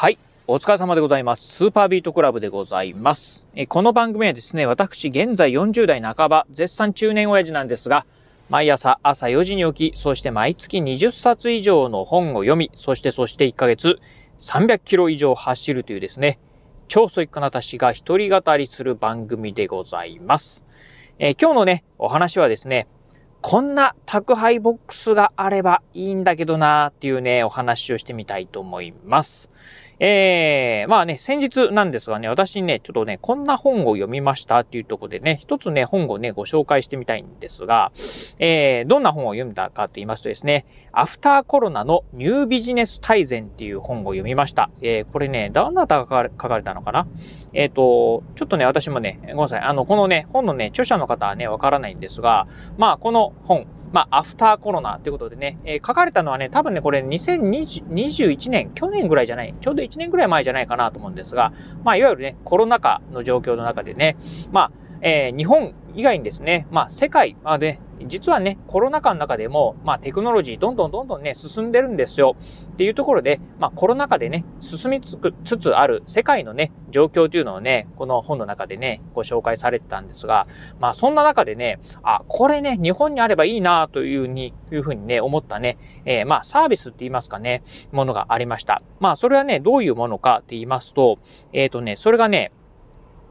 はい。お疲れ様でございます。スーパービートクラブでございます。えこの番組はですね、私、現在40代半ば、絶賛中年親父なんですが、毎朝朝4時に起き、そして毎月20冊以上の本を読み、そしてそして1ヶ月300キロ以上走るというですね、超ソイックな私が一人語りする番組でございます。え今日のね、お話はですね、こんな宅配ボックスがあればいいんだけどなーっていうね、お話をしてみたいと思います。えー、まあね、先日なんですがね、私ね、ちょっとね、こんな本を読みましたっていうところでね、一つね、本をね、ご紹介してみたいんですが、えー、どんな本を読んだかと言いますとですね、アフターコロナのニュービジネス大全っていう本を読みました。えー、これね、どなたが書かれたのかな？えっ、ー、と、ちょっとね、私もね、ごめんなさい、あの、このね、本のね、著者の方はね、わからないんですが、まあ、この本、まあ、アフターコロナってことでね、えー、書かれたのはね、多分ね、これ2021年、去年ぐらいじゃない、ちょうど1年ぐらい前じゃないかなと思うんですが、まあ、いわゆるね、コロナ禍の状況の中でね、まあ、えー、日本以外にですね、まあ、世界まで、実はね、コロナ禍の中でも、まあ、テクノロジーどんどんどんどんね、進んでるんですよ。っていうところで、まあ、コロナ禍でね、進みつつある世界のね、状況というのをね、この本の中でね、ご紹介されてたんですが、まあ、そんな中でね、あ、これね、日本にあればいいなというに、いうふうにね、思ったね、えー、まあ、サービスって言いますかね、ものがありました。まあ、それはね、どういうものかって言いますと、えっ、ー、とね、それがね、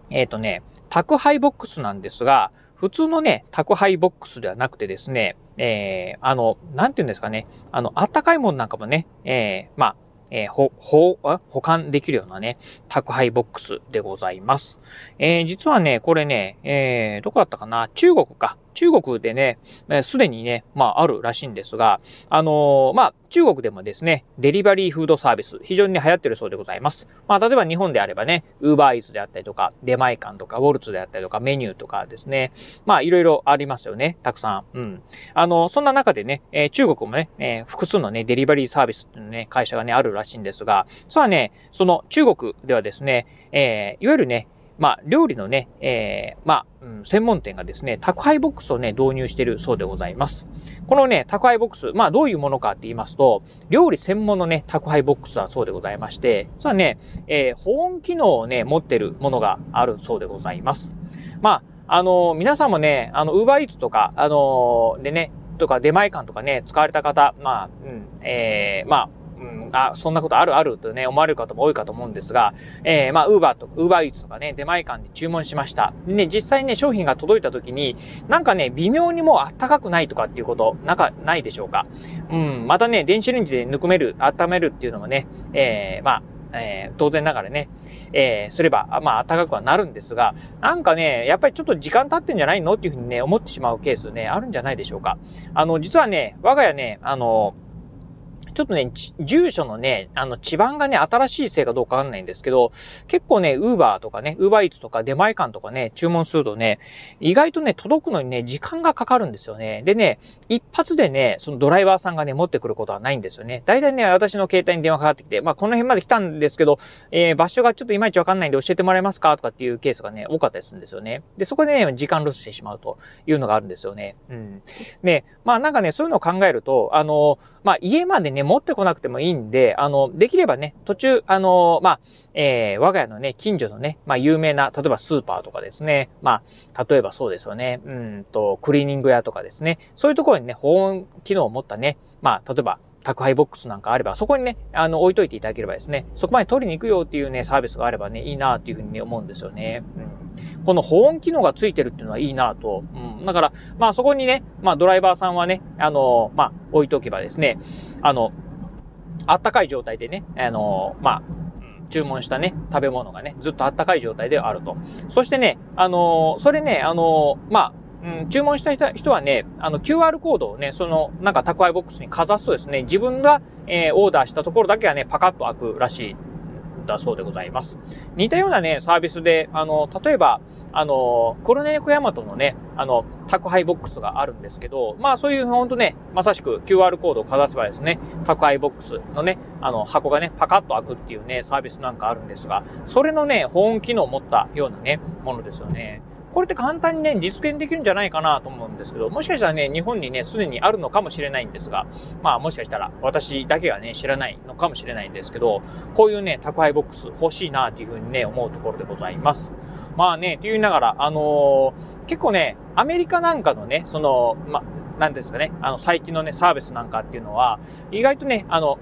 えっ、とね、宅配ボックスなんですが、普通のね、宅配ボックスではなくてですね、えー、あの、なんていうんですかね、あの、あったかいものなんかもね、えー、まあ、えー、ほ、ほ、保管できるようなね、宅配ボックスでございます。えー、実はね、これね、えー、どこだったかな中国か。中国でね、すでにね、まあ、あるらしいんですが、あのー、まあ、中国でもですね、デリバリーフードサービス、非常に、流行ってるそうでございます。まあ、例えば日本であればね、ウーバーイーツであったりとか、出前館とか、ウォルツであったりとか、メニューとかですね、まあ、いろいろありますよね、たくさん。うん。あの、そんな中でね、えー、中国もね、えー、複数のね、デリバリーサービスっていうね、会社がね、あるらしいんですが、それはね、その中国ではですね、えー、いわゆるね、まあ、料理のね、えー、まあ、うん、専門店がですね、宅配ボックスをね、導入しているそうでございます。このね、宅配ボックス、まあ、どういうものかって言いますと、料理専門のね、宅配ボックスはそうでございまして、それはね、えー、保温機能をね、持ってるものがあるそうでございます。まあ、あのー、皆さんもね、あの、ウーバーイーツとか、あのー、でね、とか出前館とかね、使われた方、まあ、うん、えー、まあ、あ、そんなことあるあるとね、思われる方も多いかと思うんですが、えー、まあ、ウーバーと、ウーバーイーツとかね、出前館で注文しました。でね、実際ね、商品が届いた時に、なんかね、微妙にもうあったかくないとかっていうこと、なんかないでしょうか。うん、またね、電子レンジでぬくめる、温めるっていうのもね、えー、まあ、えー、当然ながらね、えー、すれば、まあ、暖かくはなるんですが、なんかね、やっぱりちょっと時間経ってんじゃないの？っていうふうにね、思ってしまうケースね、あるんじゃないでしょうか。あの、実はね、我が家ね、あの、ちょっとね、住所のね、あの、地盤がね、新しいせいかどうかわかんないんですけど、結構ね、ウーバーとかね、ウーバーイーツとか出前館とかね、注文するとね、意外とね、届くのにね、時間がかかるんですよね。でね、一発でね、そのドライバーさんがね、持ってくることはないんですよね。大体ね、私の携帯に電話かかってきて、まあ、この辺まで来たんですけど、えー、場所がちょっといまいちわかんないんで教えてもらえますかとかっていうケースがね、多かったりするんですよね。で、そこでね、時間ロスしてしまうというのがあるんですよね。うん。で、まあなんかね、そういうのを考えると、あの、まあ家までね、持ってこなくてもいいんで、あの、できればね、途中、あの、まあ、えー、我が家のね、近所のね、まあ、有名な、例えばスーパーとかですね、まあ、例えばそうですよね、うんと、クリーニング屋とかですね、そういうところにね、保温機能を持ったね、まあ、例えば、宅配ボックスなんかあれば、そこにね、あの、置いといていただければですね、そこまで取りに行くよっていうね、サービスがあればね、いいなっていうふうに、思うんですよね。うん。この保温機能がついてるっていうのはいいなと。うん。だから、まあそこにね、まあドライバーさんはね、あの、まあ置いとけばですね、あの、あったかい状態でね、あのー、まあ、注文したね、食べ物がね、ずっとあったかい状態であると。そしてね、あのー、それね、あのー、まあ、うん、注文した人はね、あの QR コードをね、そのなんか宅配ボックスにかざすとですね、自分が、えー、オーダーしたところだけはね、パカッと開くらしいだそうでございます。似たようなね、サービスで、あの、例えば、あの、黒猫コヤマトのね、あの、宅配ボックスがあるんですけど、まあそういうほんとね、まさしく QR コードをかざせばですね、宅配ボックスのね、あの、箱がね、パカッと開くっていうね、サービスなんかあるんですが、それのね、保温機能を持ったようなね、ものですよね。これって簡単にね、実現できるんじゃないかなと思うんですけど、もしかしたらね、日本にね、すでにあるのかもしれないんですが、まあもしかしたら私だけがね、知らないのかもしれないんですけど、こういうね、宅配ボックス欲しいなというふうにね、思うところでございます。まあね、と言いながら、あのー、結構ね、アメリカなんかのね、その、ま、なんですかね、あの、最近のね、サービスなんかっていうのは、意外とね、あの、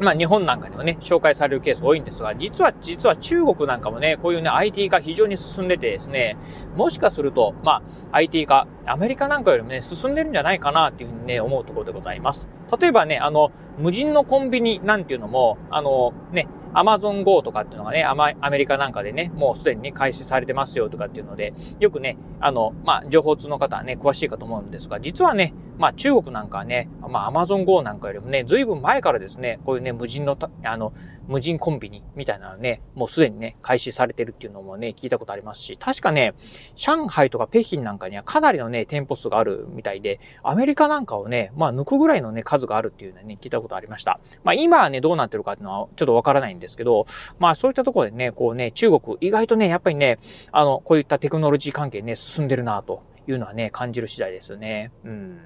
まあ日本なんかにもね、紹介されるケース多いんですが、実は、実は中国なんかもね、こういうね、IT 化非常に進んでてですね、もしかすると、まあ IT 化、アメリカなんかよりもね、進んでるんじゃないかなっていうふうにね、思うところでございます。例えばね、あの、無人のコンビニなんていうのも、あの、ね、アマゾン GO とかっていうのがね、アメリカなんかでね、もうすでにね、開始されてますよとかっていうので、よくね、あの、まあ、情報通の方はね、詳しいかと思うんですが、実はね、まあ、中国なんかはね、まあ、アマゾン GO なんかよりもね、ずいぶん前からですね、こういうね、無人のあの、無人コンビニみたいなのね、もうすでにね、開始されてるっていうのもね、聞いたことありますし、確かね、上海とか北京なんかにはかなりのね、店舗数があるみたいで、アメリカなんかをね、まあ、抜くぐらいのね、数があるっていうのはね、聞いたことありました。まあ、今はね、どうなってるかっていうのはちょっとわからないんですけど、まあ、そういったところでね、こうね、中国、意外とね、やっぱりね、あの、こういったテクノロジー関係ね、進んでるなというのはね、感じる次第ですよね。うん。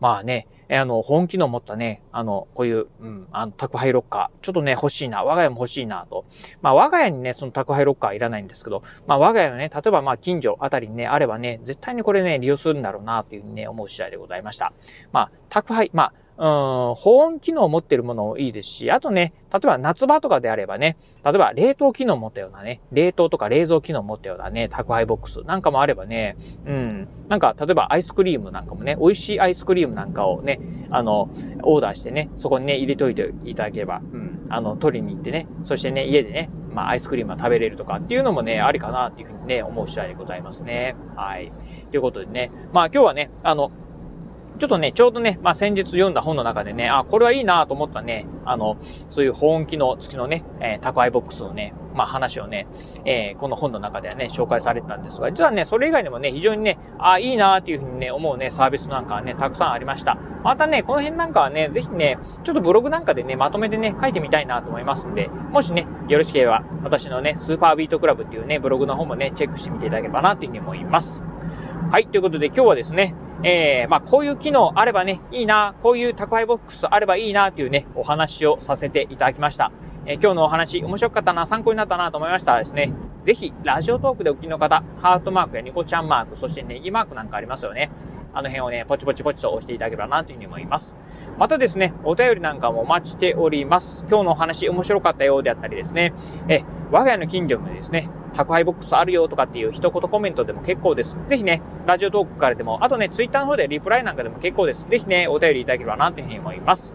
まあね、あの、本気の持ったね、あの、こういう、うん、あの、宅配ロッカー、ちょっとね、欲しいな、我が家も欲しいなと。まあ、我が家にね、その宅配ロッカーいらないんですけど、まあ、我が家のね、例えばまあ、近所あたりにね、あればね、絶対にこれね、利用するんだろうな、というふうにね、思う次第でございました。まあ、宅配、まあ、うん、保温機能を持ってるものもいいですし、あとね、例えば夏場とかであればね、例えば冷凍機能を持ったようなね、冷凍とか冷蔵機能を持ったようなね、宅配ボックスなんかもあればね、うん、なんか例えばアイスクリームなんかもね、美味しいアイスクリームなんかをね、あの、オーダーしてね、そこにね、入れといていただければ、うん、あの、取りに行ってね、そしてね、家でね、まあ、アイスクリームは食べれるとかっていうのもね、ありかなっていうふうにね、思う次第でございますね。はい。ということでね、まあ今日はね、あの、ちょっとね、ちょうどね、まあ先日読んだ本の中でね、あ、これはいいなと思ったね、あの、そういう保温機能付きのね、えー、宅配ボックスのね、まあ話をね、えー、この本の中ではね、紹介されてたんですが、実はね、それ以外にもね、非常にね、あ、いいなっていうふうにね、思うね、サービスなんかはね、たくさんありました。またね、この辺なんかはね、ぜひね、ちょっとブログなんかでね、まとめてね、書いてみたいなと思いますんで、もしね、よろしければ、私のね、スーパービートクラブっていうね、ブログの方もね、チェックしてみていただければなというふうに思います。はい、ということで今日はですね、えー、まあ、こういう機能あればね、いいな、こういう宅配ボックスあればいいな、というね、お話をさせていただきました。えー、今日のお話、面白かったな、参考になったなと思いましたらですね、ぜひ、ラジオトークでお聞きの方、ハートマークやニコちゃんマーク、そしてネギマークなんかありますよね。あの辺をね、ポチポチポチと押していただければな、というふうに思います。またですね、お便りなんかもお待ちしております。今日のお話面白かったようであったりですね、え、我が家の近所のですね、宅配ボックスあるよとかっていう一言コメントでも結構です。ぜひね、ラジオトークからでも、あとね、ツイッターの方でリプライなんかでも結構です。ぜひね、お便りいただければなというふうに思います。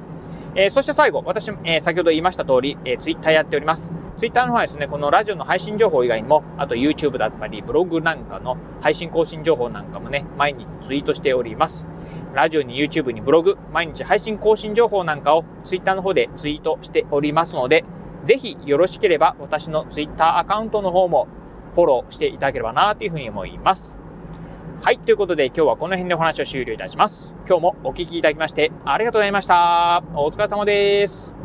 えー、そして最後、私、えー、先ほど言いました通り、えー、ツイッターやっております。ツイッターの方はですね、このラジオの配信情報以外にも、あと YouTube だったり、ブログなんかの配信更新情報なんかもね、毎日ツイートしております。ラジオに YouTube にブログ、毎日配信更新情報なんかを Twitter の方でツイートしておりますので、ぜひよろしければ私の Twitter アカウントの方もフォローしていただければなというふうに思います。はい。ということで今日はこの辺でお話を終了いたします。今日もお聴きいただきましてありがとうございました。お疲れ様です。